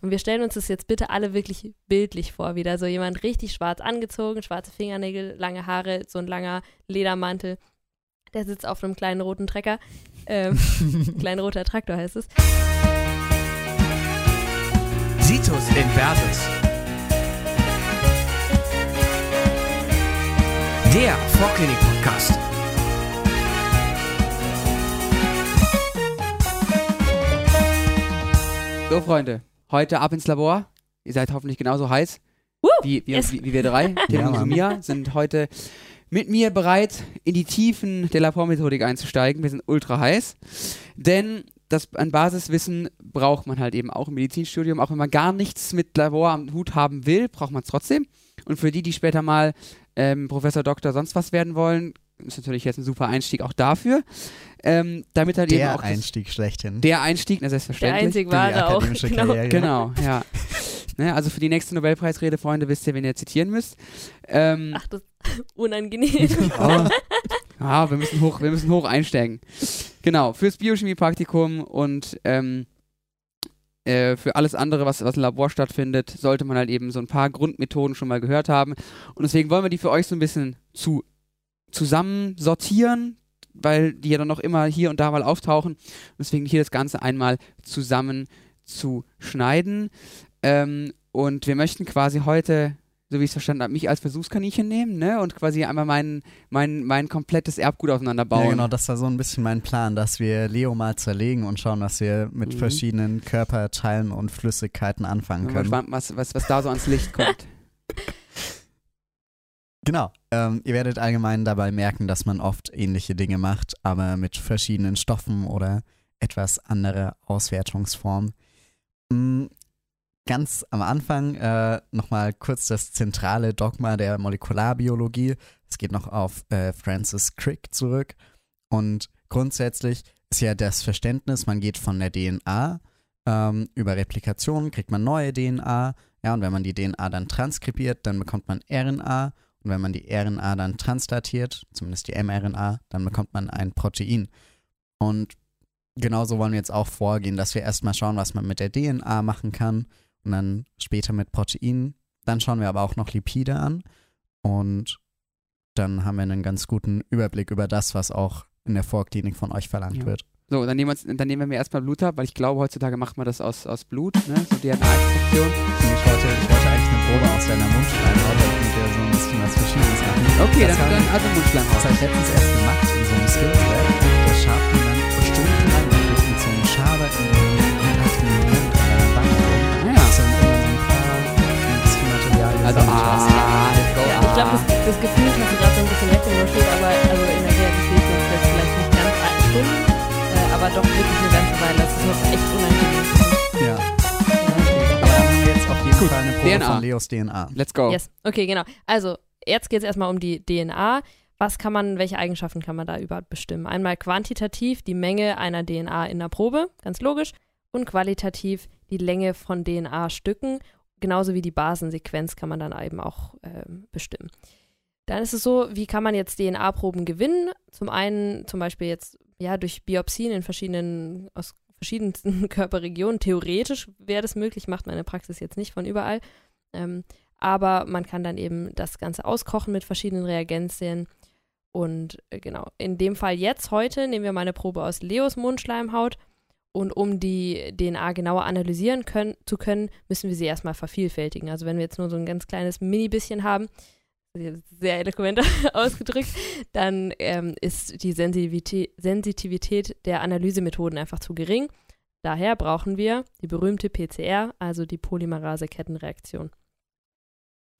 Und wir stellen uns das jetzt bitte alle wirklich bildlich vor, wieder so jemand richtig schwarz angezogen, schwarze Fingernägel, lange Haare, so ein langer Ledermantel. Der sitzt auf einem kleinen roten Trecker. Ähm, klein roter Traktor heißt es. Situs in Versus. Der Vorklinik-Podcast. So, Freunde, heute ab ins Labor. Ihr seid hoffentlich genauso heiß Woo, wie, wie, yes. wie, wie wir drei. Tim Ja, und. Mia sind heute mit mir bereit, in die Tiefen der Labormethodik einzusteigen. Wir sind ultra heiß. Denn das an Basiswissen braucht man halt eben auch im Medizinstudium. Auch wenn man gar nichts mit Labor am Hut haben will, braucht man es trotzdem. Und für die, die später mal ähm, Professor, Doktor, sonst was werden wollen, ist natürlich jetzt ein super Einstieg auch dafür. Ähm, damit halt eben Der auch das, Einstieg schlechthin. der Einstieg, na Der selbstverständlich. einzig in die wahre auch. Genau. Karriere. Genau, ja. ne, also für die nächste Nobelpreisrede, Freunde, wisst ihr, wen ihr zitieren müsst. Ähm, Ach, das ist unangenehm. aber, ja, wir müssen hoch, wir müssen hoch einsteigen. Genau, fürs Biochemie-Praktikum und ähm, äh, für alles andere, was, was im Labor stattfindet, sollte man halt eben so ein paar Grundmethoden schon mal gehört haben. Und deswegen wollen wir die für euch so ein bisschen zu zusammen sortieren, weil die ja dann noch immer hier und da mal auftauchen. Und deswegen hier das Ganze einmal zusammen zu schneiden. Ähm, und wir möchten quasi heute, so wie ich es verstanden habe, mich als Versuchskaninchen nehmen, ne? Und quasi einmal mein, mein, mein komplettes Erbgut auseinanderbauen. Ja, genau, das war so ein bisschen mein Plan, dass wir Leo mal zerlegen und schauen, was wir mit Mhm. verschiedenen Körperteilen und Flüssigkeiten anfangen Bin mal können. gespannt, was, was, was da so ans Licht kommt. Genau. Ähm, ihr werdet allgemein dabei merken, dass man oft ähnliche Dinge macht, aber mit verschiedenen Stoffen oder etwas andere Auswertungsform. Mm, Ganz am Anfang äh, nochmal kurz das zentrale Dogma der Molekularbiologie. Es geht noch auf äh, Francis Crick zurück. Und grundsätzlich ist ja das Verständnis, man geht von der DNA ähm, über Replikation, kriegt man neue DNA. Ja, und wenn man die DNA dann transkribiert, dann bekommt man RNA. Und wenn man die RNA dann translatiert, zumindest die mRNA, dann bekommt man ein Protein. Und genauso wollen wir jetzt auch vorgehen, dass wir erstmal schauen, was man mit der DNA machen kann und dann später mit Proteinen. Dann schauen wir aber auch noch Lipide an und dann haben wir einen ganz guten Überblick über das, was auch in der Vorklinik von euch verlangt Ja. wird. So, dann nehmen, wir uns, dann nehmen wir mir erstmal Blut ab, weil ich glaube, heutzutage macht man das aus, aus Blut, ne? So DNA-Extraktion. Ich wollte, ich wollte eigentlich eine Probe aus deiner Mundschleimhaut, könnt ihr so ein bisschen was Verschiedenes machen. Okay, das dann, dann also Das Mundschleimhaut. habe ich letztens erst gemacht in so einem Skills-Lab. Da schabt man dann stundenlang mit so einem Schaber in den nackten Mund an der Wange rum. Ja. Das ist dann immer so ein Material Also, ah, let's go. Ja, ich glaube, das, das Gefühl hast du gerade so ein bisschen weggenuschelt, aber also in der Realität es jetzt vielleicht nicht ganz acht Stunden, aber doch wirklich eine ganze Weile. Das ist noch echt unangenehm. Ja. Aber dann haben wir jetzt auf jeden Gut. Fall eine Probe DNA. von Leos DNA. Let's go. Yes, okay, genau. Also, jetzt geht es erstmal um die DNA. Was kann man, welche Eigenschaften kann man da überhaupt bestimmen? Einmal quantitativ die Menge einer DNA in der Probe, ganz logisch, und qualitativ die Länge von DNA-Stücken, genauso wie die Basensequenz kann man dann eben auch ähm, bestimmen. Dann ist es so, wie kann man jetzt DNA-Proben gewinnen? Zum einen zum Beispiel jetzt ja durch Biopsien in verschiedenen aus verschiedensten Körperregionen. Theoretisch wäre das möglich, macht man in der Praxis jetzt nicht von überall. Ähm, aber man kann dann eben das Ganze auskochen mit verschiedenen Reagenzien. Und äh, genau, in dem Fall jetzt heute nehmen wir mal eine Probe aus Leos Mundschleimhaut. Und um die DNA genauer analysieren können, zu können, müssen wir sie erstmal vervielfältigen. Also wenn wir jetzt nur so ein ganz kleines Mini-bisschen haben, sehr eloquent ausgedrückt, dann ähm, ist die Sensitivität, Sensitivität der Analysemethoden einfach zu gering. Daher brauchen wir die berühmte PCR, also die Polymerase-Kettenreaktion.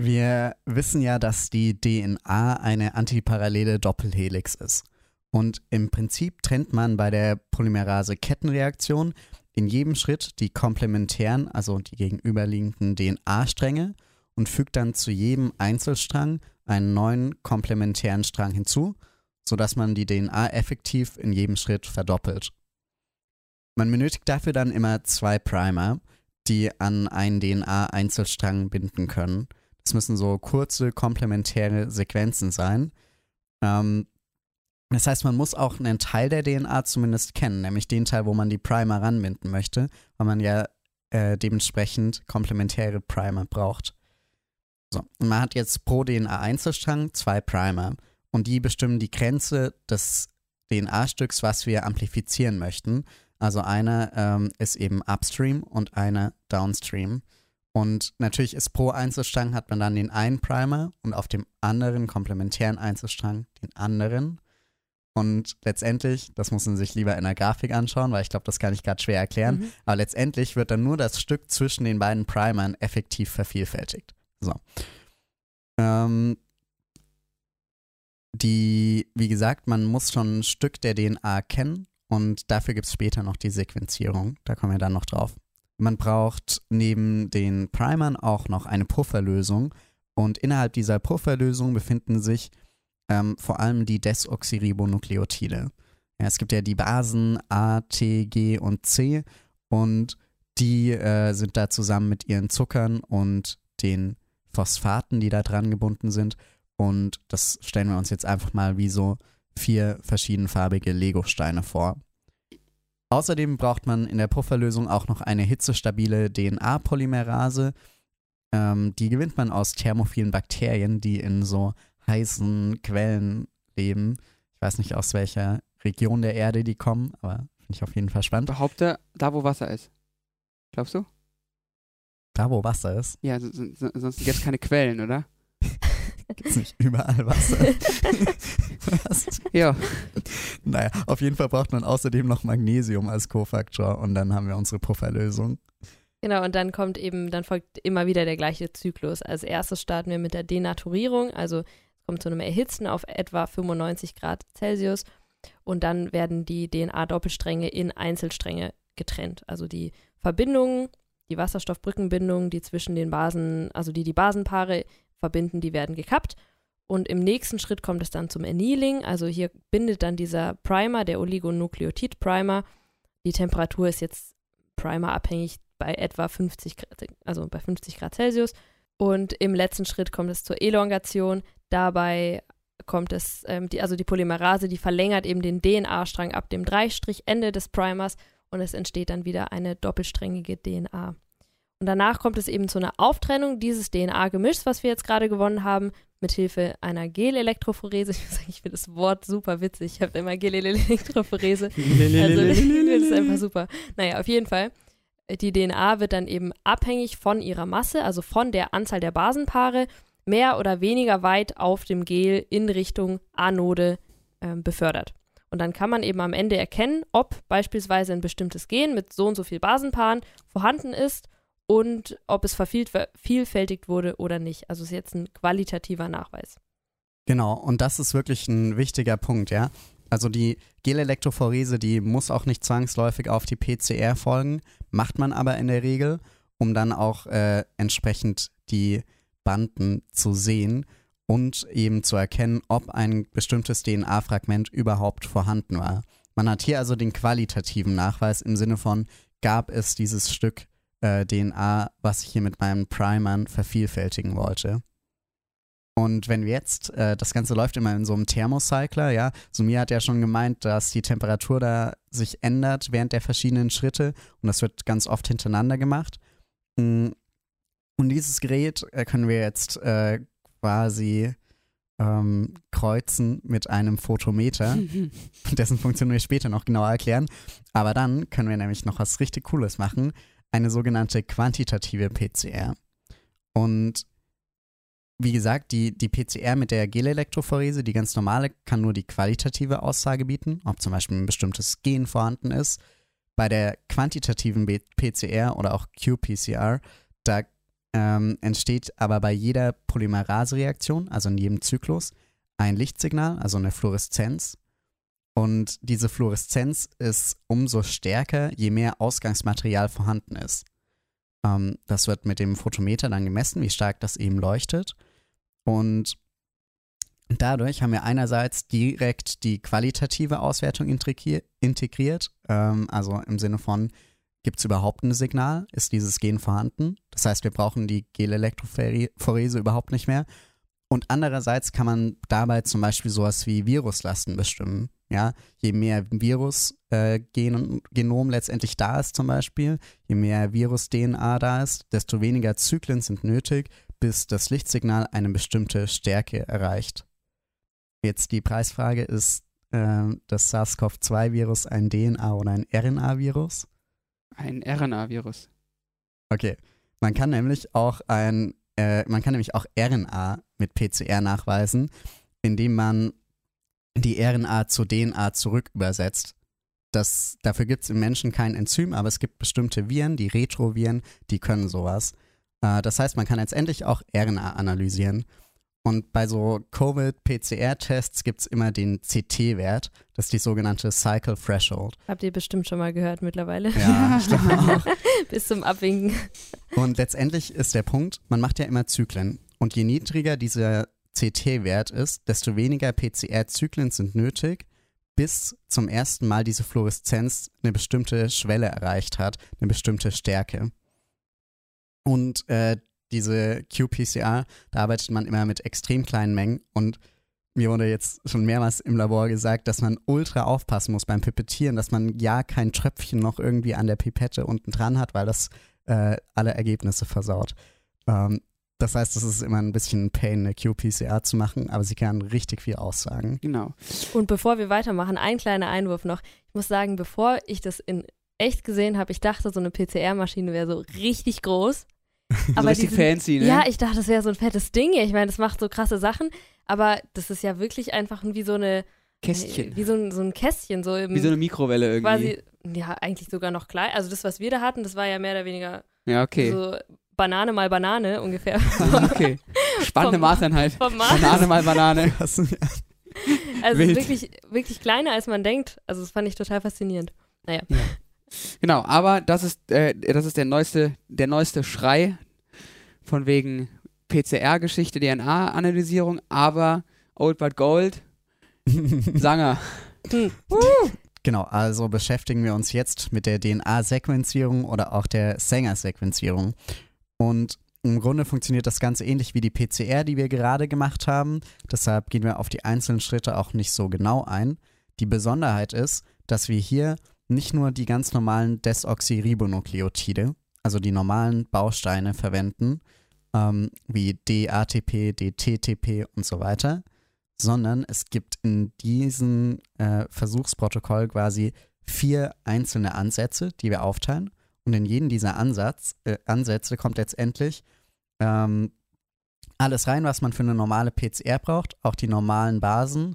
Wir wissen ja, dass die DNA eine antiparallele Doppelhelix ist. Und im Prinzip trennt man bei der Polymerase-Kettenreaktion in jedem Schritt die komplementären, also die gegenüberliegenden DNA-Stränge und fügt dann zu jedem Einzelstrang einen neuen komplementären Strang hinzu, sodass man die DNA effektiv in jedem Schritt verdoppelt. Man benötigt dafür dann immer zwei Primer, die an einen DNA-Einzelstrang binden können. Das müssen so kurze komplementäre Sequenzen sein. Ähm, das heißt, man muss auch einen Teil der DNA zumindest kennen, nämlich den Teil, wo man die Primer ranbinden möchte, weil man ja äh, dementsprechend komplementäre Primer braucht. So, und man hat jetzt pro DNA-Einzelstrang zwei Primer und die bestimmen die Grenze des DNA-Stücks, was wir amplifizieren möchten. Also einer ähm, ist eben upstream und einer downstream. Und natürlich ist pro Einzelstrang hat man dann den einen Primer und auf dem anderen komplementären Einzelstrang den anderen. Und letztendlich, das muss man sich lieber in der Grafik anschauen, weil ich glaube, das kann ich gerade schwer erklären. Mhm. Aber letztendlich wird dann nur das Stück zwischen den beiden Primern effektiv vervielfältigt. So. Ähm, die, wie gesagt, man muss schon ein Stück der DNA kennen und dafür gibt es später noch die Sequenzierung. Da kommen wir dann noch drauf. Man braucht neben den Primern auch noch eine Pufferlösung und innerhalb dieser Pufferlösung befinden sich ähm, vor allem die Desoxyribonukleotide. Ja, es gibt ja die Basen A, T, G und C und die äh, sind da zusammen mit ihren Zuckern und den Phosphaten, die da dran gebunden sind. Und das stellen wir uns jetzt einfach mal wie so vier verschiedenfarbige Lego-Steine vor. Außerdem braucht man in der Pufferlösung auch noch eine hitzestabile DNA-Polymerase. Ähm, die gewinnt man aus thermophilen Bakterien, die in so heißen Quellen leben. Ich weiß nicht, aus welcher Region der Erde die kommen, aber finde ich auf jeden Fall spannend. Behaupte, da wo Wasser ist. Glaubst du? Da, wo Wasser ist, Ja, so, so, sonst gibt es keine Quellen, oder? gibt es nicht überall Wasser. Was? Ja. Naja, auf jeden Fall braucht man außerdem noch Magnesium als Kofaktor und dann haben wir unsere Pufferlösung. Genau, und dann kommt eben, dann folgt immer wieder der gleiche Zyklus. Als erstes starten wir mit der Denaturierung, also es kommt zu einem Erhitzen auf etwa 95 Grad Celsius und dann werden die DNA-Doppelstränge in Einzelstränge getrennt. Also die Verbindungen, die Wasserstoffbrückenbindungen, die zwischen den Basen, also die die Basenpaare verbinden, die werden gekappt. Und im nächsten Schritt kommt es dann zum Annealing. Also hier bindet dann dieser Primer, der Oligonukleotid-Primer. Die Temperatur ist jetzt primerabhängig bei etwa 50, Grad- also bei 50 Grad Celsius. Und im letzten Schritt kommt es zur Elongation. Dabei kommt es, ähm, die, also die Polymerase, die verlängert eben den DNA-Strang ab dem Dreistrichende des Primers und es entsteht dann wieder eine doppelsträngige DNA. Und danach kommt es eben zu einer Auftrennung dieses DNA-Gemischs, was wir jetzt gerade gewonnen haben, mit Hilfe einer Gelelektrophorese. Ich muss sagen, ich finde das Wort super witzig. Ich habe immer Gelelektrophorese. Also, das ist einfach super. Naja, auf jeden Fall. Die DNA wird dann eben abhängig von ihrer Masse, also von der Anzahl der Basenpaare, mehr oder weniger weit auf dem Gel in Richtung Anode ähm, befördert. Und dann kann man eben am Ende erkennen, ob beispielsweise ein bestimmtes Gen mit so und so viel Basenpaaren vorhanden ist und ob es vervielfältigt wurde oder nicht. Also ist jetzt ein qualitativer Nachweis. Genau, und das ist wirklich ein wichtiger Punkt, ja. Also die Gelelektrophorese, die muss auch nicht zwangsläufig auf die PCR folgen, macht man aber in der Regel, um dann auch äh, entsprechend die Banden zu sehen und eben zu erkennen, ob ein bestimmtes DNA-Fragment überhaupt vorhanden war. Man hat hier also den qualitativen Nachweis im Sinne von, gab es dieses Stück äh, DNA, was ich hier mit meinen Primern vervielfältigen wollte. Und wenn wir jetzt, äh, das Ganze läuft immer in so einem Thermocycler, ja. Sumia hat ja schon gemeint, dass die Temperatur da sich ändert während der verschiedenen Schritte und das wird ganz oft hintereinander gemacht. Mm, Und dieses Gerät äh, können wir jetzt äh, quasi ähm, kreuzen mit einem Photometer. Dessen Funktion wir später noch genauer erklären. Aber dann können wir nämlich noch was richtig Cooles machen. Eine sogenannte quantitative PCR. Und wie gesagt, die, die PCR mit der Gelelektrophorese, die ganz normale, kann nur die qualitative Aussage bieten, ob zum Beispiel ein bestimmtes Gen vorhanden ist. Bei der quantitativen PCR oder auch qPCR, da ähm, entsteht aber bei jeder Polymerase-Reaktion, also in jedem Zyklus, ein Lichtsignal, also eine Fluoreszenz. Und diese Fluoreszenz ist umso stärker, je mehr Ausgangsmaterial vorhanden ist. Ähm, das wird mit dem Photometer dann gemessen, wie stark das eben leuchtet. Und dadurch haben wir einerseits direkt die qualitative Auswertung integri- integriert, ähm, also im Sinne von, gibt es überhaupt ein Signal? Ist dieses Gen vorhanden? Das heißt, wir brauchen die Gelelektrophorese überhaupt nicht mehr. Und andererseits kann man dabei zum Beispiel sowas wie Viruslasten bestimmen. Ja, je mehr Virus-Genom äh, letztendlich da ist zum Beispiel, je mehr Virus-DNA da ist, desto weniger Zyklen sind nötig, bis das Lichtsignal eine bestimmte Stärke erreicht. Jetzt die Preisfrage ist, äh, das SARS-CoV-2-Virus ein DNA- oder ein RNA-Virus? Ein RNA-Virus. Okay. Man kann nämlich auch ein, äh, man kann nämlich auch RNA mit PCR nachweisen, indem man die RNA zur DNA zurück übersetzt. Das, dafür gibt es im Menschen kein Enzym, aber es gibt bestimmte Viren, die Retroviren, die können sowas. Äh, das heißt, man kann letztendlich auch RNA analysieren. Und bei so Covid-PCR-Tests gibt es immer den CT-Wert. Das ist die sogenannte Cycle Threshold. Habt ihr bestimmt schon mal gehört mittlerweile. Ja, ich glaube auch. Bis zum Abwinken. Und letztendlich ist der Punkt, man macht ja immer Zyklen. Und je niedriger dieser CT-Wert ist, desto weniger PCR-Zyklen sind nötig, bis zum ersten Mal diese Fluoreszenz eine bestimmte Schwelle erreicht hat, eine bestimmte Stärke. Und äh, diese qPCR, da arbeitet man immer mit extrem kleinen Mengen und mir wurde jetzt schon mehrmals im Labor gesagt, dass man ultra aufpassen muss beim Pipettieren, dass man ja kein Tröpfchen noch irgendwie an der Pipette unten dran hat, weil das äh, alle Ergebnisse versaut. Ähm, das heißt, es ist immer ein bisschen ein Pain, eine qPCR zu machen, aber sie kann richtig viel aussagen. Genau. Und bevor wir weitermachen, ein kleiner Einwurf noch. Ich muss sagen, bevor ich das in echt gesehen habe, ich dachte, so eine PCR-Maschine wäre so richtig groß. so richtig diesen- fancy, ne? Ja, ich dachte, das wäre so ein fettes Ding. Ich meine, das macht so krasse Sachen, aber das ist ja wirklich einfach wie so eine Kästchen. wie so ein, so ein Kästchen so im Wie so eine Mikrowelle irgendwie. quasi ja, eigentlich sogar noch klein. Also das was wir da hatten, das war ja mehr oder weniger ja, okay. so Banane mal Banane ungefähr okay. Spannende Maßeinheit. Banane mal Banane. Also Wild. wirklich wirklich kleiner als man denkt. Also das fand ich total faszinierend. Genau, aber das ist, äh, das ist der neueste, der neueste Schrei von wegen PCR-Geschichte, DNA-Analysierung, aber Old but Gold, Sanger. Hm. Genau, also beschäftigen wir uns jetzt mit der DNA-Sequenzierung oder auch der Sanger-Sequenzierung. Und im Grunde funktioniert das Ganze ähnlich wie die PCR, die wir gerade gemacht haben. Deshalb gehen wir auf die einzelnen Schritte auch nicht so genau ein. Die Besonderheit ist, dass wir hier nicht nur die ganz normalen Desoxyribonukleotide, also die normalen Bausteine verwenden, ähm, wie DATP, DTTP und so weiter, sondern es gibt in diesem äh, Versuchsprotokoll quasi vier einzelne Ansätze, die wir aufteilen. Und in jeden dieser Ansatz, äh, Ansätze kommt letztendlich ähm, alles rein, was man für eine normale PCR braucht, auch die normalen Basen.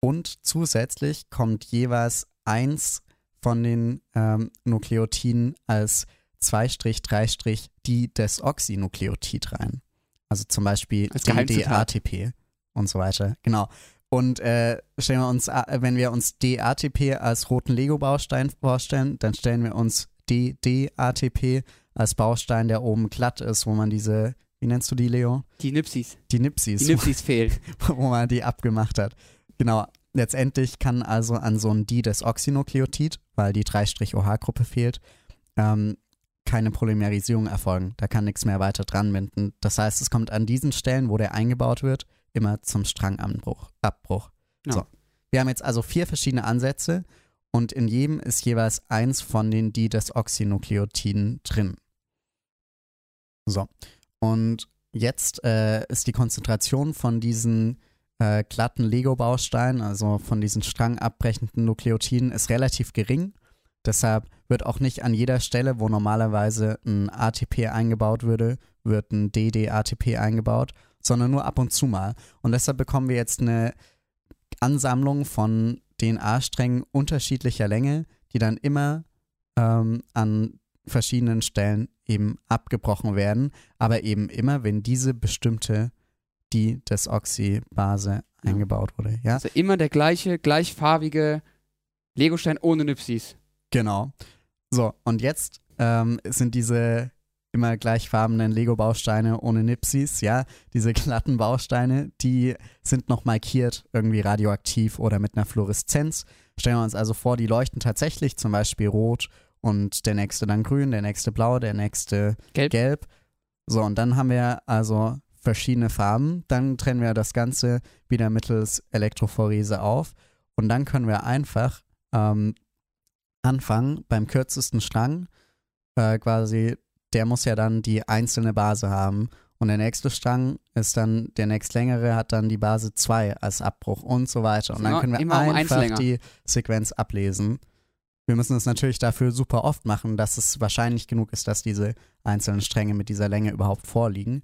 Und zusätzlich kommt jeweils eins von den ähm, Nukleotiden als 2 3 die Desoxynukleotid rein. Also zum Beispiel. DDATP und so weiter. Genau. Und äh, stellen wir uns, äh, wenn wir uns DATP als roten Lego-Baustein vorstellen, dann stellen wir uns DDATP als Baustein, der oben glatt ist, wo man diese, wie nennst du die, Leo? Die Nipsis. Die Nipsis, Die Nipsis fehlen. wo man die abgemacht hat. Genau. Letztendlich kann also an so ein D-Desoxynukleotid, weil die 3-OH-Gruppe fehlt, ähm, keine Polymerisierung erfolgen. Da kann nichts mehr weiter dran binden. Das heißt, es kommt an diesen Stellen, wo der eingebaut wird, immer zum Strangabbruch. Abbruch. Ja. So. Wir haben jetzt also vier verschiedene Ansätze und in jedem ist jeweils eins von den D-Desoxynukleotiden drin. So. Und jetzt äh, ist die Konzentration von diesen äh, glatten Lego-Bausteinen, also von diesen strangabbrechenden Nukleotiden, ist relativ gering. Deshalb wird auch nicht an jeder Stelle, wo normalerweise ein ATP eingebaut würde, wird ein DD-ATP eingebaut, sondern nur ab und zu mal. Und deshalb bekommen wir jetzt eine Ansammlung von DNA-Strängen unterschiedlicher Länge, die dann immer ähm, an verschiedenen Stellen eben abgebrochen werden, aber eben immer, wenn diese bestimmte die Desoxybase Ja. eingebaut wurde. Ja, Also immer der gleiche, gleichfarbige Legostein ohne Nipsis. genau. So, und jetzt ähm, sind diese immer gleichfarbenen Lego-Bausteine ohne Nipsis, ja, diese glatten Bausteine, die sind noch markiert, irgendwie radioaktiv oder mit einer Fluoreszenz. Stellen wir uns also vor, die leuchten tatsächlich zum Beispiel rot und der nächste dann grün, der nächste blau, der nächste Gelb. gelb. So, und dann haben wir also verschiedene Farben. Dann trennen wir das Ganze wieder mittels Elektrophorese auf. Und dann können wir einfach ähm, anfangen beim kürzesten Strang, äh, quasi, der muss ja dann die einzelne Base haben. Und der nächste Strang ist dann, der nächstlängere hat dann die Base 2 als Abbruch und so weiter. Und dann Immer- können wir einfach die Sequenz ablesen. Wir müssen es natürlich dafür super oft machen, dass es wahrscheinlich genug ist, dass diese einzelnen Stränge mit dieser Länge überhaupt vorliegen.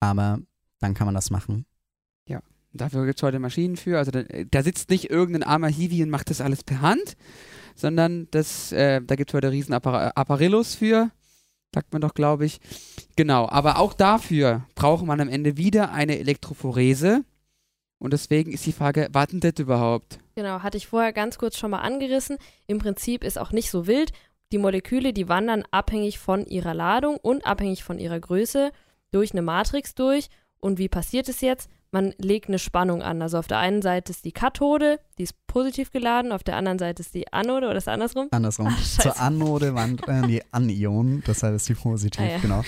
Aber dann kann man das machen. Dafür gibt es heute Maschinen für. Also da, da sitzt nicht irgendein armer Hiwi und macht das alles per Hand, sondern das, äh, da gibt es heute riesen Appar Apparillos für. Sagt man doch, glaube ich. Genau, aber auch dafür braucht man am Ende wieder eine Elektrophorese. Und deswegen ist die Frage, was denn das überhaupt? Genau, hatte ich vorher ganz kurz schon mal angerissen. Im Prinzip ist auch nicht so wild. Die Moleküle, die wandern abhängig von ihrer Ladung und abhängig von ihrer Größe durch eine Matrix durch. Und wie passiert es jetzt? Man legt eine Spannung an. Also auf der einen Seite ist die Kathode, die ist positiv geladen, auf der anderen Seite ist die Anode oder ist es andersrum? Andersrum. Ach, scheiße. Zur Anode wandern die Anionen, deshalb ist die positiv, Ah, ja. genau.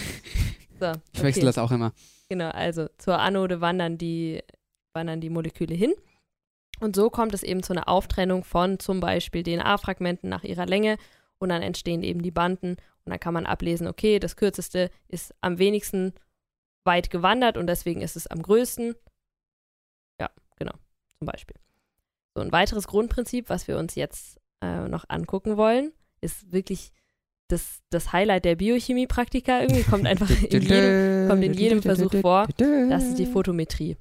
So, Ich wechsle das auch immer. Genau, also zur Anode wandern die, wandern die Moleküle hin. Und so kommt es eben zu einer Auftrennung von zum Beispiel DNA-Fragmenten nach ihrer Länge und dann entstehen eben die Banden und dann kann man ablesen, okay, das kürzeste ist am wenigsten weit gewandert und deswegen ist es am größten. Ja, genau, zum Beispiel. So ein weiteres Grundprinzip, was wir uns jetzt äh, noch angucken wollen, ist wirklich das, das Highlight der Biochemie-Praktika. Irgendwie kommt einfach in jedem, kommt in jedem Versuch vor. Das ist die Photometrie.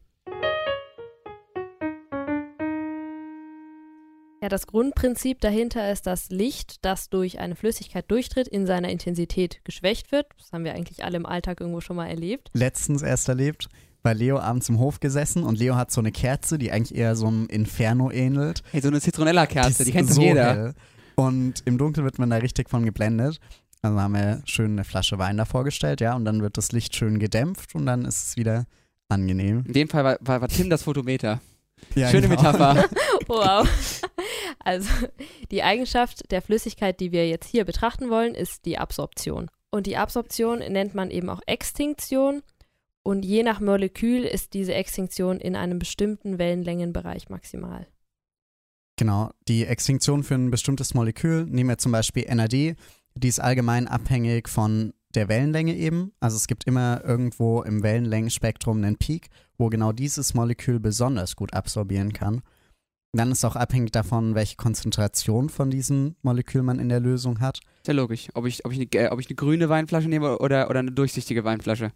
Ja, das Grundprinzip dahinter ist, dass Licht, das durch eine Flüssigkeit durchtritt, in seiner Intensität geschwächt wird. Das haben wir eigentlich alle im Alltag irgendwo schon mal erlebt. Letztens erst erlebt, bei Leo abends im Hof gesessen und Leo hat so eine Kerze, die eigentlich eher so einem Inferno ähnelt. Hey, so eine Zitronella-Kerze, die ist kennt so jeder. hell. Und im Dunkeln wird man da richtig von geblendet. Also haben wir schön eine Flasche Wein davor gestellt, ja, und dann wird das Licht schön gedämpft und dann ist es wieder angenehm. In dem Fall war, war, war Tim das Photometer. Ja, Schöne genau. Metapher. Wow. Also die Eigenschaft der Flüssigkeit, die wir jetzt hier betrachten wollen, ist die Absorption. Und die Absorption nennt man eben auch Extinktion. Und je nach Molekül ist diese Extinktion in einem bestimmten Wellenlängenbereich maximal. Genau, die Extinktion für ein bestimmtes Molekül, nehmen wir zum Beispiel NAD, die ist allgemein abhängig von der Wellenlänge eben. Also es gibt immer irgendwo im Wellenlängenspektrum einen Peak, wo genau dieses Molekül besonders gut absorbieren kann. Dann ist auch abhängig davon, welche Konzentration von diesem Molekül man in der Lösung hat. Ja logisch. Ob ich, ob, ich eine, ob ich eine grüne Weinflasche nehme oder, oder eine durchsichtige Weinflasche.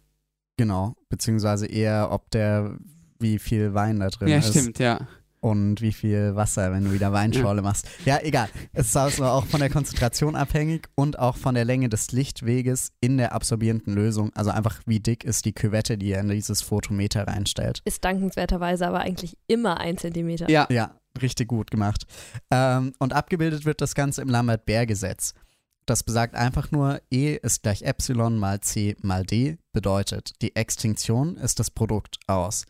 Genau, beziehungsweise eher, ob der, wie viel Wein da drin ja, ist. stimmt, ja. Und wie viel Wasser, wenn du wieder Weinschorle machst. Ja, egal. Es ist also auch von der Konzentration abhängig und auch von der Länge des Lichtweges in der absorbierenden Lösung. Also einfach, wie dick ist die Küvette, die ihr in dieses Photometer reinstellt. Ist dankenswerterweise aber eigentlich immer ein Zentimeter. Ja, Ja, richtig gut gemacht. Ähm, und abgebildet wird das Ganze im Lambert-Beer-Gesetz. Das besagt einfach nur, E ist gleich Epsilon mal C mal D, bedeutet, die Extinktion ist das Produkt aus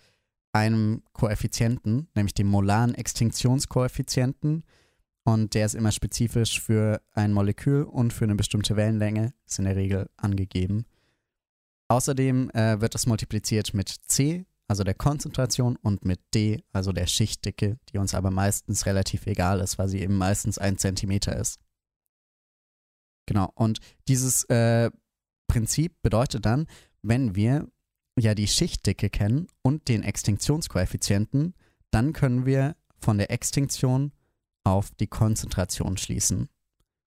einem Koeffizienten, nämlich dem molaren Extinktionskoeffizienten. Und der ist immer spezifisch für ein Molekül und für eine bestimmte Wellenlänge, ist in der Regel angegeben. Außerdem äh, wird das multipliziert mit C, also der Konzentration, und mit D, also der Schichtdicke, die uns aber meistens relativ egal ist, weil sie eben meistens ein Zentimeter ist. Genau, und dieses äh, Prinzip bedeutet dann, wenn wir ja die Schichtdicke kennen und den Extinktionskoeffizienten, dann können wir von der Extinktion auf die Konzentration schließen.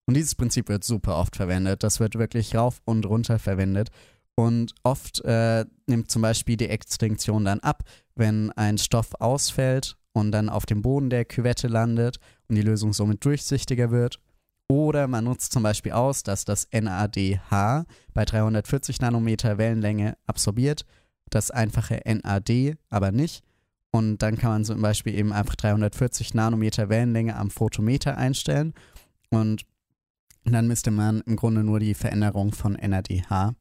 Und dieses Prinzip wird super oft verwendet. Das wird wirklich rauf und runter verwendet. Und oft äh, nimmt zum Beispiel die Extinktion dann ab, wenn ein Stoff ausfällt und dann auf dem Boden der Küvette landet und die Lösung somit durchsichtiger wird. Oder man nutzt zum Beispiel aus, dass das NADH bei 340 Nanometer Wellenlänge absorbiert, das einfache NAD aber nicht. Und dann kann man zum Beispiel eben einfach 340 Nanometer Wellenlänge am Photometer einstellen. Und dann misste man im Grunde nur die Veränderung von NADH.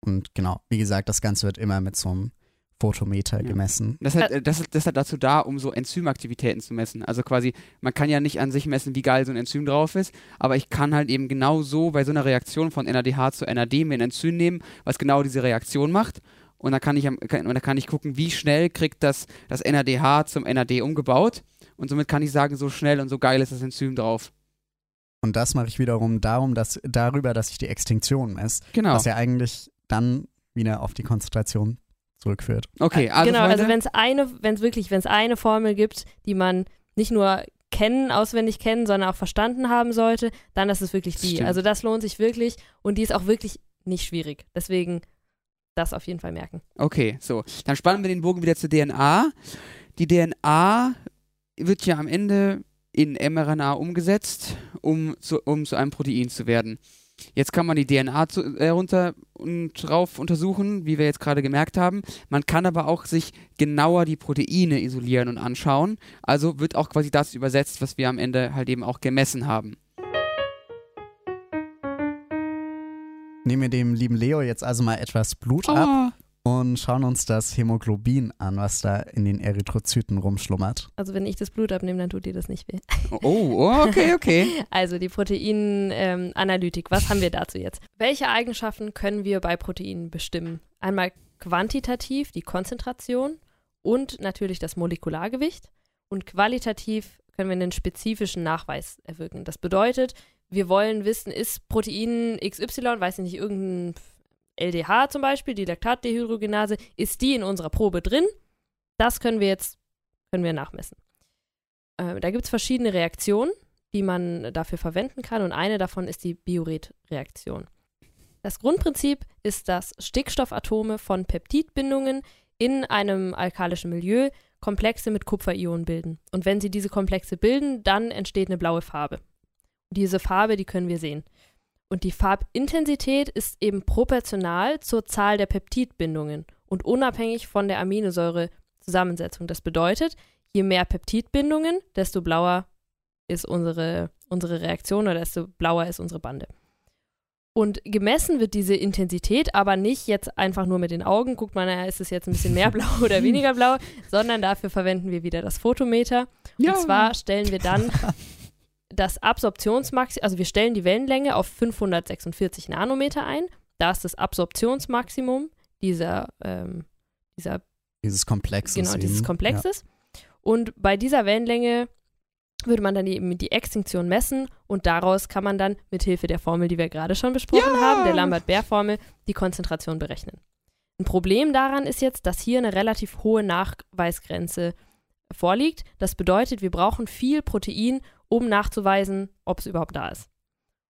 Und genau, wie gesagt, das Ganze wird immer mit so einem Photometer Ja. gemessen. Das ist, halt, das, ist, das ist halt dazu da, um so Enzymaktivitäten zu messen. Also quasi, man kann ja nicht an sich messen, wie geil so ein Enzym drauf ist, aber ich kann halt eben genau so bei so einer Reaktion von NADH zu NAD mir ein Enzym nehmen, was genau diese Reaktion macht. Und dann kann ich, am- kann, dann kann ich gucken, wie schnell kriegt das, das NADH zum NAD umgebaut. und somit kann ich sagen, so schnell und so geil ist das Enzym drauf. Und das mache ich wiederum darum, dass, darüber, dass ich die Extinktion messe, Genau. was ja eigentlich dann wieder auf die Konzentration zurückführt. Okay, also genau, Freunde, also wenn es eine, wenn es wirklich, wenn es eine Formel gibt, die man nicht nur kennen, auswendig kennen, sondern auch verstanden haben sollte, dann ist es wirklich die. Stimmt. Also das lohnt sich wirklich und die ist auch wirklich nicht schwierig. Deswegen das auf jeden Fall merken. Okay, so. Dann spannen wir den Bogen wieder zur DNA. Die DNA wird ja am Ende in mRNA umgesetzt, um zu, um zu einem Protein zu werden. Jetzt kann man die DNA zu, äh, runter und drauf untersuchen, wie wir jetzt gerade gemerkt haben. Man kann aber auch sich genauer die Proteine isolieren und anschauen. Also wird auch quasi das übersetzt, was wir am Ende halt eben auch gemessen haben. Nehmen wir dem lieben Leo jetzt also mal etwas Blut ab und schauen uns das Hämoglobin an, was da in den Erythrozyten rumschlummert. Also wenn ich das Blut abnehme, dann tut dir das nicht weh. Oh, okay, okay. Also die Proteinanalytik, was haben wir dazu jetzt? Welche Eigenschaften können wir bei Proteinen bestimmen? Einmal quantitativ die Konzentration und natürlich das Molekulargewicht und qualitativ können wir einen spezifischen Nachweis erwirken. Das bedeutet, wir wollen wissen, ist Protein XY, weiß ich nicht, irgendein LDH zum Beispiel, die Laktatdehydrogenase, ist die in unserer Probe drin? Das können wir jetzt können wir nachmessen. Äh, da gibt es verschiedene Reaktionen, die man dafür verwenden kann und eine davon ist die Bioret-Reaktion. Das Grundprinzip ist, dass Stickstoffatome von Peptidbindungen in einem alkalischen Milieu Komplexe mit Kupferionen bilden. Und wenn sie diese Komplexe bilden, dann entsteht eine blaue Farbe. Diese Farbe, die können wir sehen. Und die Farbintensität ist eben proportional zur Zahl der Peptidbindungen und unabhängig von der Aminosäurezusammensetzung. Das bedeutet, je mehr Peptidbindungen, desto blauer ist unsere, unsere Reaktion oder desto blauer ist unsere Bande. Und gemessen wird diese Intensität aber nicht jetzt einfach nur mit den Augen, guckt man, naja, ist es jetzt ein bisschen mehr blau oder weniger blau, sondern dafür verwenden wir wieder das Photometer. Und zwar stellen wir dann das Absorptionsmaximum, also wir stellen die Wellenlänge auf 546 Nanometer ein. Da ist das Absorptionsmaximum dieser, ähm, dieser Dieses Komplexes. genau, dieses eben. Komplexes. Und bei dieser Wellenlänge würde man dann eben die Extinktion messen und daraus kann man dann mit Hilfe der Formel, die wir gerade schon besprochen Ja! haben, der Lambert-Beer-Formel, die Konzentration berechnen. Ein Problem daran ist jetzt, dass hier eine relativ hohe Nachweisgrenze vorliegt. Das bedeutet, wir brauchen viel Protein, um nachzuweisen, ob es überhaupt da ist.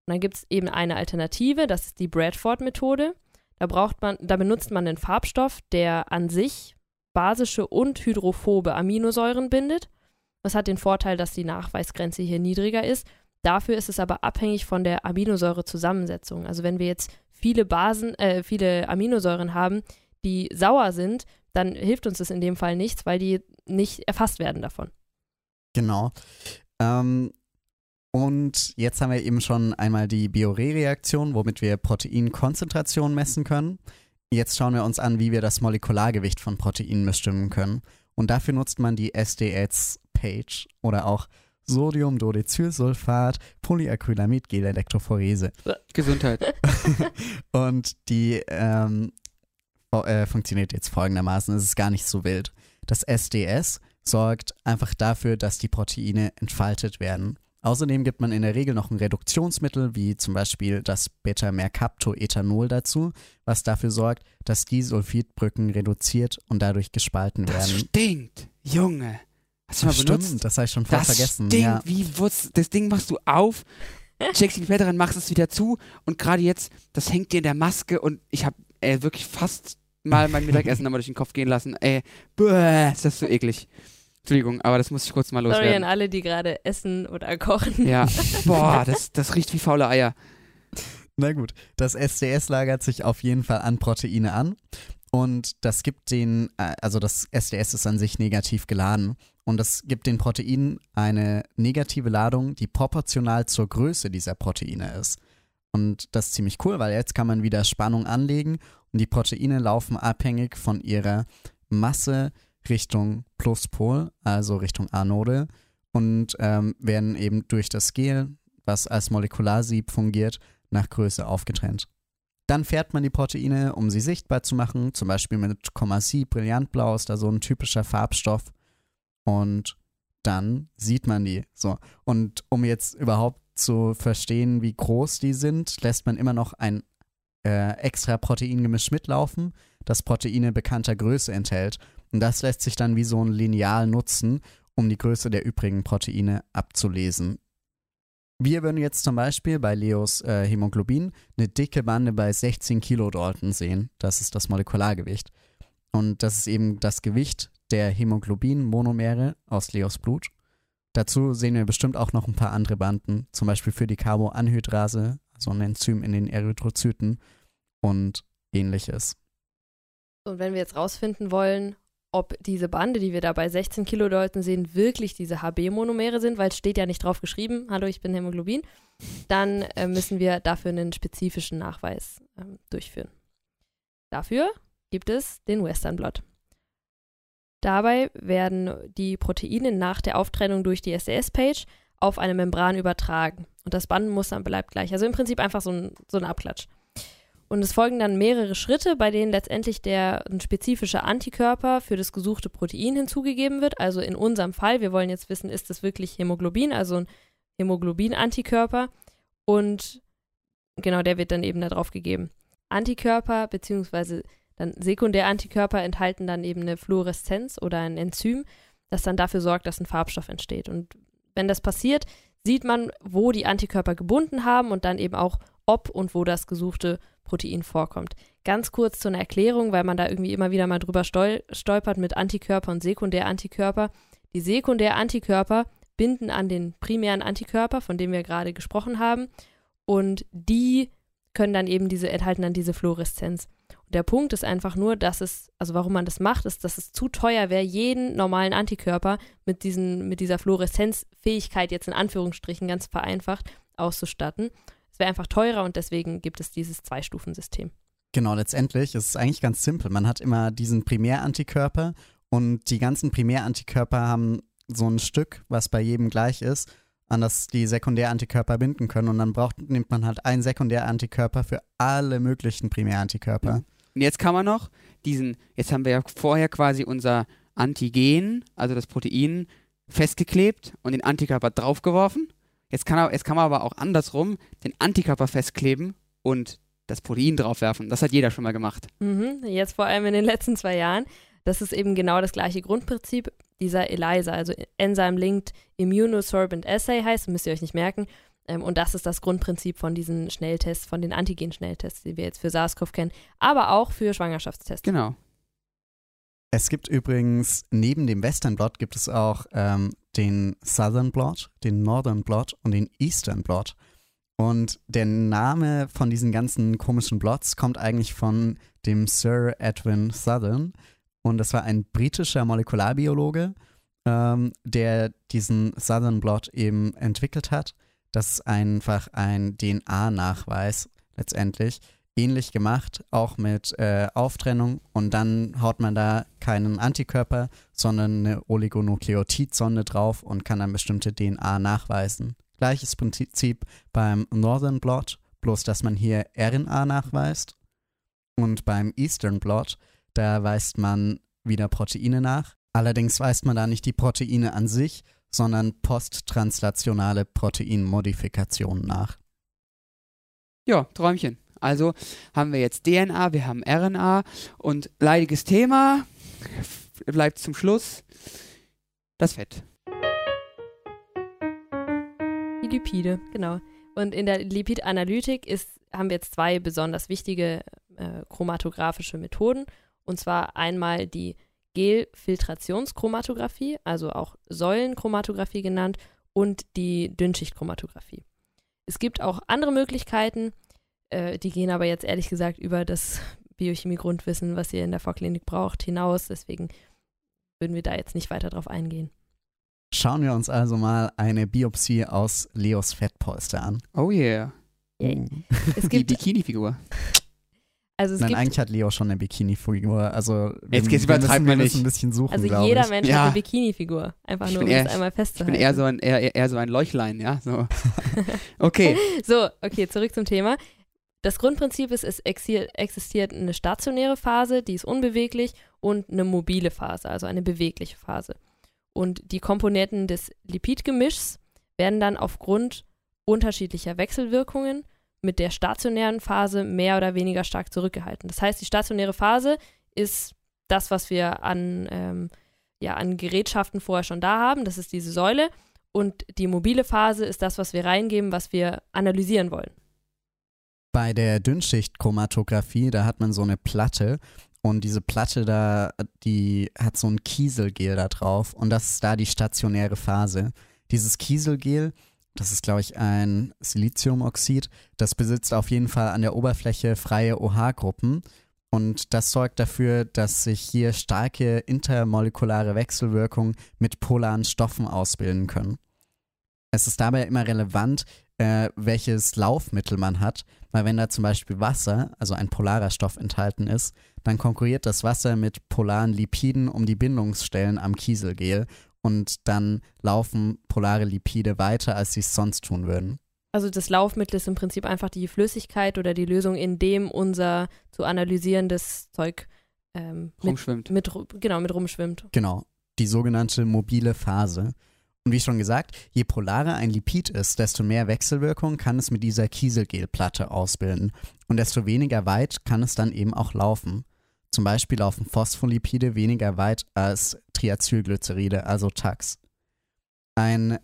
Und dann gibt es eben eine Alternative, das ist die Bradford-Methode. Da da benutzt man einen Farbstoff, der an sich basische und hydrophobe Aminosäuren bindet. Das hat den Vorteil, dass die Nachweisgrenze hier niedriger ist. Dafür ist es aber abhängig von der Aminosäurezusammensetzung. Also wenn wir jetzt viele Basen, äh, viele Aminosäuren haben, die sauer sind, dann hilft uns das in dem Fall nichts, weil die nicht erfasst werden davon. Genau. Ähm, und jetzt haben wir eben schon einmal die Biore-Reaktion, womit wir Proteinkonzentration messen können. Jetzt schauen wir uns an, wie wir das Molekulargewicht von Proteinen bestimmen können. Und dafür nutzt man die SDS-Page oder auch Sodiumdodecylsulfat Polyacrylamid Gelelektrophorese. Gesundheit. Und die ähm, äh, funktioniert jetzt folgendermaßen. Es ist gar nicht so wild. Das SDS sorgt einfach dafür, dass die Proteine entfaltet werden. Außerdem gibt man in der Regel noch ein Reduktionsmittel, wie zum Beispiel das Beta-Mercaptoethanol dazu, was dafür sorgt, dass die Sulfidbrücken reduziert und dadurch gespalten Das werden. stinkt, Junge. Hast du mal Stimmt, benutzt? das habe ich schon voll Das vergessen. Ding, Ja. wie wurz, das Ding machst du auf, checkst die rein, machst es wieder zu und gerade jetzt, das hängt dir in der Maske und ich habe äh, wirklich fast mal mein Mittagessen nochmal durch den Kopf gehen lassen. Ey, bäh, ist das so eklig. Entschuldigung, aber das muss ich kurz mal Sorry an loswerden. alle, die gerade essen oder kochen. Ja, boah, das, das riecht wie faule Eier. Na gut, das SDS lagert sich auf jeden Fall an Proteine an und das gibt den, äh, also das SDS ist an sich negativ geladen und das gibt den Proteinen eine negative Ladung, die proportional zur Größe dieser Proteine ist. Und das ist ziemlich cool, weil jetzt kann man wieder Spannung anlegen und die Proteine laufen abhängig von ihrer Masse Richtung Pluspol, also Richtung Anode und ähm, werden eben durch das Gel, was als Molekularsieb fungiert, nach Größe aufgetrennt. Dann fährt man die Proteine, um sie sichtbar zu machen, zum Beispiel mit Comasy Brillantblau ist da so ein typischer Farbstoff. Und dann sieht man die. So. Und um jetzt überhaupt zu verstehen, wie groß die sind, lässt man immer noch ein äh, extra Proteingemisch mitlaufen, das Proteine bekannter Größe enthält. Und das lässt sich dann wie so ein Lineal nutzen, um die Größe der übrigen Proteine abzulesen. Wir würden jetzt zum Beispiel bei Leos äh, Hämoglobin eine dicke Bande bei 16 Kilodalton sehen. Das ist das Molekulargewicht. Und das ist eben das Gewicht der Hämoglobin-Monomere aus Leos Blut. Dazu sehen wir bestimmt auch noch ein paar andere Banden, zum Beispiel für die Carboanhydrase, also ein Enzym in den Erythrozyten und ähnliches. Und wenn wir jetzt rausfinden wollen, ob diese Bande, die wir da bei 16 Kilodalton sehen, wirklich diese HB-Monomere sind, weil es steht ja nicht drauf geschrieben, hallo, ich bin Hämoglobin, dann äh, müssen wir dafür einen spezifischen Nachweis äh, durchführen. Dafür gibt es den Western Blot. Dabei werden die Proteine nach der Auftrennung durch die SDS-Page auf eine Membran übertragen. Und das Bandenmuster bleibt gleich. Also im Prinzip einfach so ein, so ein Abklatsch. Und es folgen dann mehrere Schritte, bei denen letztendlich der ein spezifischer Antikörper für das gesuchte Protein hinzugegeben wird. Also in unserem Fall, wir wollen jetzt wissen, ist das wirklich Hämoglobin, also ein Hämoglobin-Antikörper. Und genau, der wird dann eben darauf gegeben. Antikörper bzw dann Sekundärantikörper enthalten dann eben eine Fluoreszenz oder ein Enzym, das dann dafür sorgt, dass ein Farbstoff entsteht. Und wenn das passiert, sieht man, wo die Antikörper gebunden haben und dann eben auch, ob und wo das gesuchte Protein vorkommt. Ganz kurz zu einer Erklärung, weil man da irgendwie immer wieder mal drüber stol stolpert mit Antikörper und Sekundärantikörper. Die Sekundärantikörper binden an den primären Antikörper, von dem wir gerade gesprochen haben, und die können dann eben diese, enthalten dann diese Fluoreszenz. Der Punkt ist einfach nur, dass es, also warum man das macht, ist, dass es zu teuer wäre, jeden normalen Antikörper mit, diesen, mit dieser Fluoreszenzfähigkeit, jetzt in Anführungsstrichen ganz vereinfacht, auszustatten. Es wäre einfach teurer und deswegen gibt es dieses Zwei-Stufen-System. Genau, letztendlich ist es eigentlich ganz simpel. Man hat immer diesen Primärantikörper und die ganzen Primärantikörper haben so ein Stück, was bei jedem gleich ist, an das die Sekundärantikörper binden können. Und dann braucht, nimmt man halt einen Sekundärantikörper für alle möglichen Primärantikörper. Mhm. Und jetzt kann man noch diesen, jetzt haben wir ja vorher quasi unser Antigen, also das Protein, festgeklebt und den Antikörper draufgeworfen. Jetzt kann, er, jetzt kann man aber auch andersrum den Antikörper festkleben und das Protein draufwerfen. Das hat jeder schon mal gemacht. Mhm, jetzt vor allem in den letzten zwei Jahren. Das ist eben genau das gleiche Grundprinzip dieser ELISA, also Enzyme Linked Immunosorbent Assay heißt, müsst ihr euch nicht merken. Ähm, und das ist das Grundprinzip von diesen Schnelltests, von den Antigen-Schnelltests, die wir jetzt für SARS-CoV kennen, aber auch für Schwangerschaftstests. Genau. Es gibt übrigens neben dem Western Blot gibt es auch ähm, den Southern Blot, den Northern Blot und den Eastern Blot. Und der Name von diesen ganzen komischen Blots kommt eigentlich von dem Sir Edwin Southern. Und das war ein britischer Molekularbiologe, ähm, der diesen Southern Blot eben entwickelt hat. Das ist einfach ein DNA-Nachweis letztendlich. Ähnlich gemacht, auch mit äh, Auftrennung und dann haut man da keinen Antikörper, sondern eine Oligonukleotidsonde drauf und kann dann bestimmte DNA nachweisen. Gleiches Prinzip beim Northern Blot, bloß dass man hier RNA nachweist. Und beim Eastern Blot, da weist man wieder Proteine nach. Allerdings weist man da nicht die Proteine an sich, sondern posttranslationale Proteinmodifikationen nach. Ja, Träumchen. Also haben wir jetzt DNA, wir haben RNA und leidiges Thema bleibt zum Schluss das Fett. Die Lipide, genau. Und in der Lipidanalytik ist, haben wir jetzt zwei besonders wichtige äh, chromatographische Methoden. Und zwar einmal die Gelfiltrationschromatographie, also auch Säulenchromatographie genannt, und die Dünnschichtchromatographie. Es gibt auch andere Möglichkeiten, äh, die gehen aber jetzt ehrlich gesagt über das Biochemie-Grundwissen, was ihr in der Vorklinik braucht, hinaus. Deswegen würden wir da jetzt nicht weiter drauf eingehen. Schauen wir uns also mal eine Biopsie aus Leos Fettpolster an. Oh yeah. Yay. Es Die gibt, Bikini-Figur. Also es Nein, gibt, eigentlich hat Leo schon eine Bikini-Figur. Also wir, Jetzt geht's müssen, wir nicht. ein bisschen suchen, also jeder ich. Mensch Ja. hat eine Bikini-Figur. Einfach Ich nur, um bin es eher- einmal Ich festzuhalten. bin eher so ein, eher, eher so ein Leuchlein, ja. So. Okay. So, okay, zurück zum Thema. Das Grundprinzip ist, es exi- existiert eine stationäre Phase, die ist unbeweglich, und eine mobile Phase, also eine bewegliche Phase. Und die Komponenten des Lipidgemischs werden dann aufgrund unterschiedlicher Wechselwirkungen mit der stationären Phase mehr oder weniger stark zurückgehalten. Das heißt, die stationäre Phase ist das, was wir an, ähm, ja, an Gerätschaften vorher schon da haben. Das ist diese Säule. Und die mobile Phase ist das, was wir reingeben, was wir analysieren wollen. Bei der Dünnschichtchromatographie, da hat man so eine Platte und diese Platte da, die hat so ein Kieselgel da drauf und das ist da die stationäre Phase. Dieses Kieselgel, das ist glaube ich ein Siliziumoxid, das besitzt auf jeden Fall an der Oberfläche freie OH-Gruppen und das sorgt dafür, dass sich hier starke intermolekulare Wechselwirkungen mit polaren Stoffen ausbilden können. Es ist dabei immer relevant, äh, welches Laufmittel man hat, weil wenn da zum Beispiel Wasser, also ein polarer Stoff enthalten ist, dann konkurriert das Wasser mit polaren Lipiden um die Bindungsstellen am Kieselgel und dann laufen polare Lipide weiter, als sie es sonst tun würden. Also das Laufmittel ist im Prinzip einfach die Flüssigkeit oder die Lösung, in dem unser zu analysierendes Zeug ähm, mit, Rumschwimmt. mit, genau, mit rumschwimmt. Genau, die sogenannte mobile Phase. Und wie schon gesagt, je polarer ein Lipid ist, desto mehr Wechselwirkung kann es mit dieser Kieselgelplatte ausbilden. Und desto weniger weit kann es dann eben auch laufen. Zum Beispiel laufen Phospholipide weniger weit als Triacylglyceride, also TAX. Ein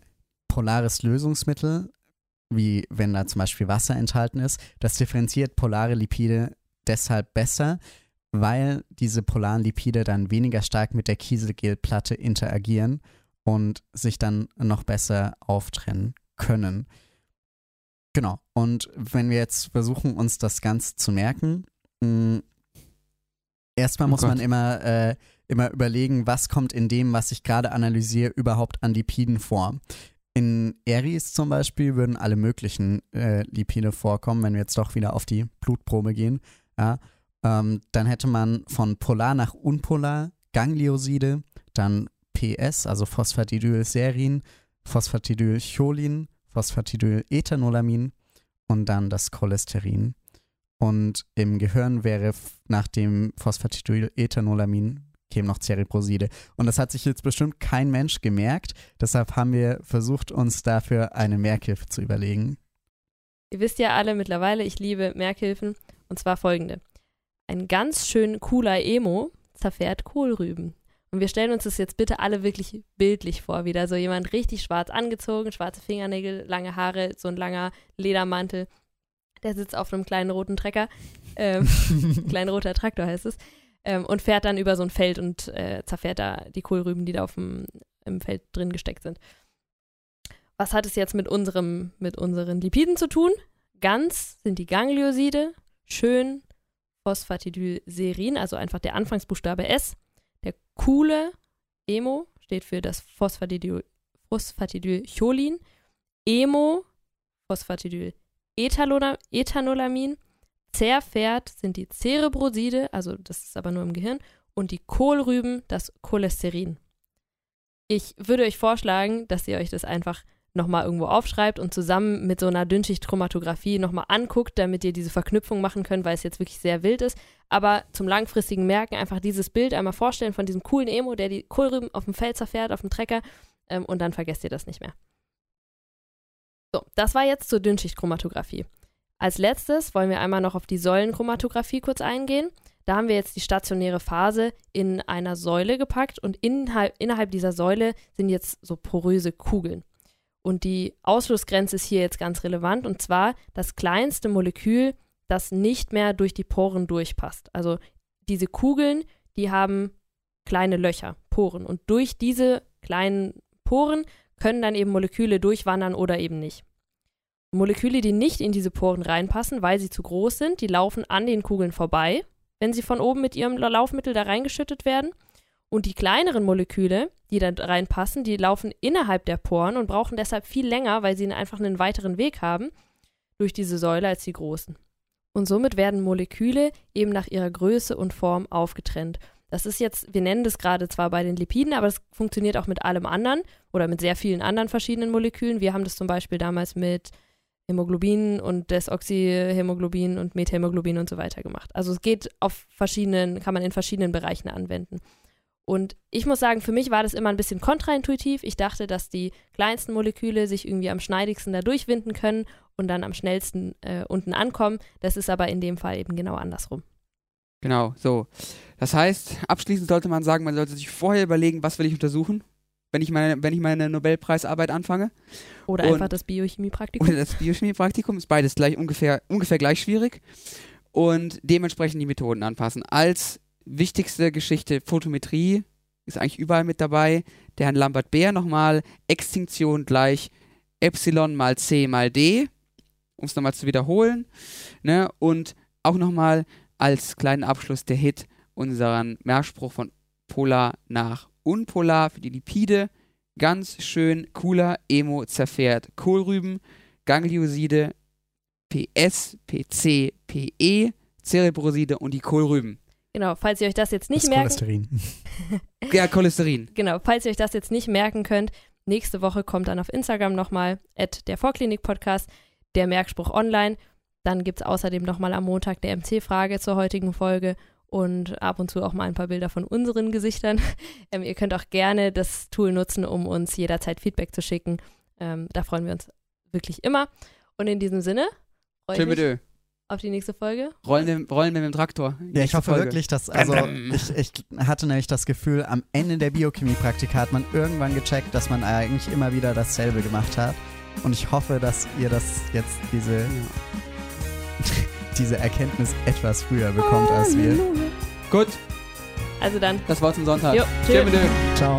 polares Lösungsmittel, wie wenn da zum Beispiel Wasser enthalten ist, das differenziert polare Lipide deshalb besser, weil diese polaren Lipide dann weniger stark mit der Kieselgelplatte interagieren und sich dann noch besser auftrennen können. Genau. Und wenn wir jetzt versuchen, uns das Ganze zu merken, mh, erstmal Oh muss man Gott. immer, äh, immer überlegen, was kommt in dem, was ich gerade analysiere, überhaupt an Lipiden vor. In Eris zum Beispiel würden alle möglichen äh, Lipide vorkommen, wenn wir jetzt doch wieder auf die Blutprobe gehen. Ja, ähm, dann hätte man von polar nach unpolar Ganglioside, dann PS, also Phosphatidylserin, Phosphatidylcholin, Phosphatidylethanolamin und dann das Cholesterin. Und im Gehirn wäre nach dem Phosphatidylethanolamin käme noch Cerebroside. Und das hat sich jetzt bestimmt kein Mensch gemerkt. Deshalb haben wir versucht, uns dafür eine Merkhilfe zu überlegen. Ihr wisst ja alle mittlerweile, ich liebe Merkhilfen. Und zwar folgende. Ein ganz schön cooler Emo zerfährt Kohlrüben. Und wir stellen uns das jetzt bitte alle wirklich bildlich vor. Wieder so jemand richtig schwarz angezogen, schwarze Fingernägel, lange Haare, so ein langer Ledermantel. Der sitzt auf einem kleinen roten Trecker. Ähm, kleinen roter Traktor heißt es. Ähm, und fährt dann über so ein Feld und äh, zerfährt da die Kohlrüben, die da auf dem, im Feld drin gesteckt sind. Was hat es jetzt mit unserem, mit unseren Lipiden zu tun? Ganz sind die Ganglioside, schön Phosphatidylserin, also einfach der Anfangsbuchstabe S. Der coole Emo steht für das Phosphatidyl, Phosphatidylcholin. Emo, Phosphatidylethanolamin. Zerfährt sind die Cerebroside, also das ist aber nur im Gehirn. Und die Kohlrüben, das Cholesterin. Ich würde euch vorschlagen, dass ihr euch das einfach nochmal irgendwo aufschreibt und zusammen mit so einer Dünnschichtchromatographie nochmal anguckt, damit ihr diese Verknüpfung machen könnt, weil es jetzt wirklich sehr wild ist. Aber zum langfristigen Merken einfach dieses Bild einmal vorstellen von diesem coolen Emo, der die Kohlrüben auf dem Feld zerfährt, auf dem Trecker ähm, und dann vergesst ihr das nicht mehr. So, das war jetzt zur Dünnschichtchromatographie. Als letztes wollen wir einmal noch auf die Säulenchromatographie kurz eingehen. Da haben wir jetzt die stationäre Phase in einer Säule gepackt und innerhalb, innerhalb dieser Säule sind jetzt so poröse Kugeln. Und die Ausschlussgrenze ist hier jetzt ganz relevant und zwar das kleinste Molekül, das nicht mehr durch die Poren durchpasst. Also diese Kugeln, die haben kleine Löcher, Poren und durch diese kleinen Poren können dann eben Moleküle durchwandern oder eben nicht. Moleküle, die nicht in diese Poren reinpassen, weil sie zu groß sind, die laufen an den Kugeln vorbei, wenn sie von oben mit ihrem Laufmittel da reingeschüttet werden. Und die kleineren Moleküle, die da reinpassen, die laufen innerhalb der Poren und brauchen deshalb viel länger, weil sie einfach einen weiteren Weg haben durch diese Säule als die großen. Und somit werden Moleküle eben nach ihrer Größe und Form aufgetrennt. Das ist jetzt, wir nennen das gerade zwar bei den Lipiden, aber es funktioniert auch mit allem anderen oder mit sehr vielen anderen verschiedenen Molekülen. Wir haben das zum Beispiel damals mit Hämoglobin und Desoxyhämoglobin und Methämoglobin und so weiter gemacht. Also es geht auf verschiedenen, kann man in verschiedenen Bereichen anwenden. Und ich muss sagen, für mich war das immer ein bisschen kontraintuitiv. Ich dachte, dass die kleinsten Moleküle sich irgendwie am schneidigsten da durchwinden können und dann am schnellsten äh, unten ankommen. Das ist aber in dem Fall eben genau andersrum. Genau, so. Das heißt, abschließend sollte man sagen, man sollte sich vorher überlegen, was will ich untersuchen, wenn ich meine, wenn ich meine Nobelpreisarbeit anfange. Oder Und- einfach das Biochemiepraktikum. Oder das Biochemiepraktikum ist beides gleich ungefähr, ungefähr gleich schwierig. Und dementsprechend die Methoden anpassen. Als wichtigste Geschichte Photometrie ist eigentlich überall mit dabei. Der Herrn Lambert-Beer nochmal, Extinktion gleich Epsilon mal C mal D, um es nochmal zu wiederholen. Ne? Und auch nochmal als kleinen Abschluss der Hit unseren Merkspruch von Polar nach Unpolar für die Lipide. Ganz schön cooler Emo zerfährt Kohlrüben, Ganglioside, PS, PC, PE, Cerebroside und die Kohlrüben. Genau, falls ihr euch das jetzt nicht das merken, Cholesterin. Ja, Cholesterin. genau, falls ihr euch das jetzt nicht merken könnt, nächste Woche kommt dann auf Instagram nochmal at der Vorklinik Podcast der Merkspruch online. Dann gibt es außerdem nochmal am Montag der MC-Frage zur heutigen Folge und ab und zu auch mal ein paar Bilder von unseren Gesichtern. Ähm, ihr könnt auch gerne das Tool nutzen, um uns jederzeit Feedback zu schicken. Ähm, da freuen wir uns wirklich immer. Und in diesem Sinne freue ich mich auf die nächste Folge. Rollen wir, rollen wir mit dem Traktor. Ja, ich hoffe Folge. wirklich, dass, also ich, ich hatte nämlich das Gefühl, am Ende der Biochemie-Praktika hat man irgendwann gecheckt, dass man eigentlich immer wieder dasselbe gemacht hat. Und ich hoffe, dass ihr das jetzt, diese, diese Erkenntnis etwas früher bekommt als wir. Gut, Also dann, das war's zum Sonntag. jo, tschüss. Ciao.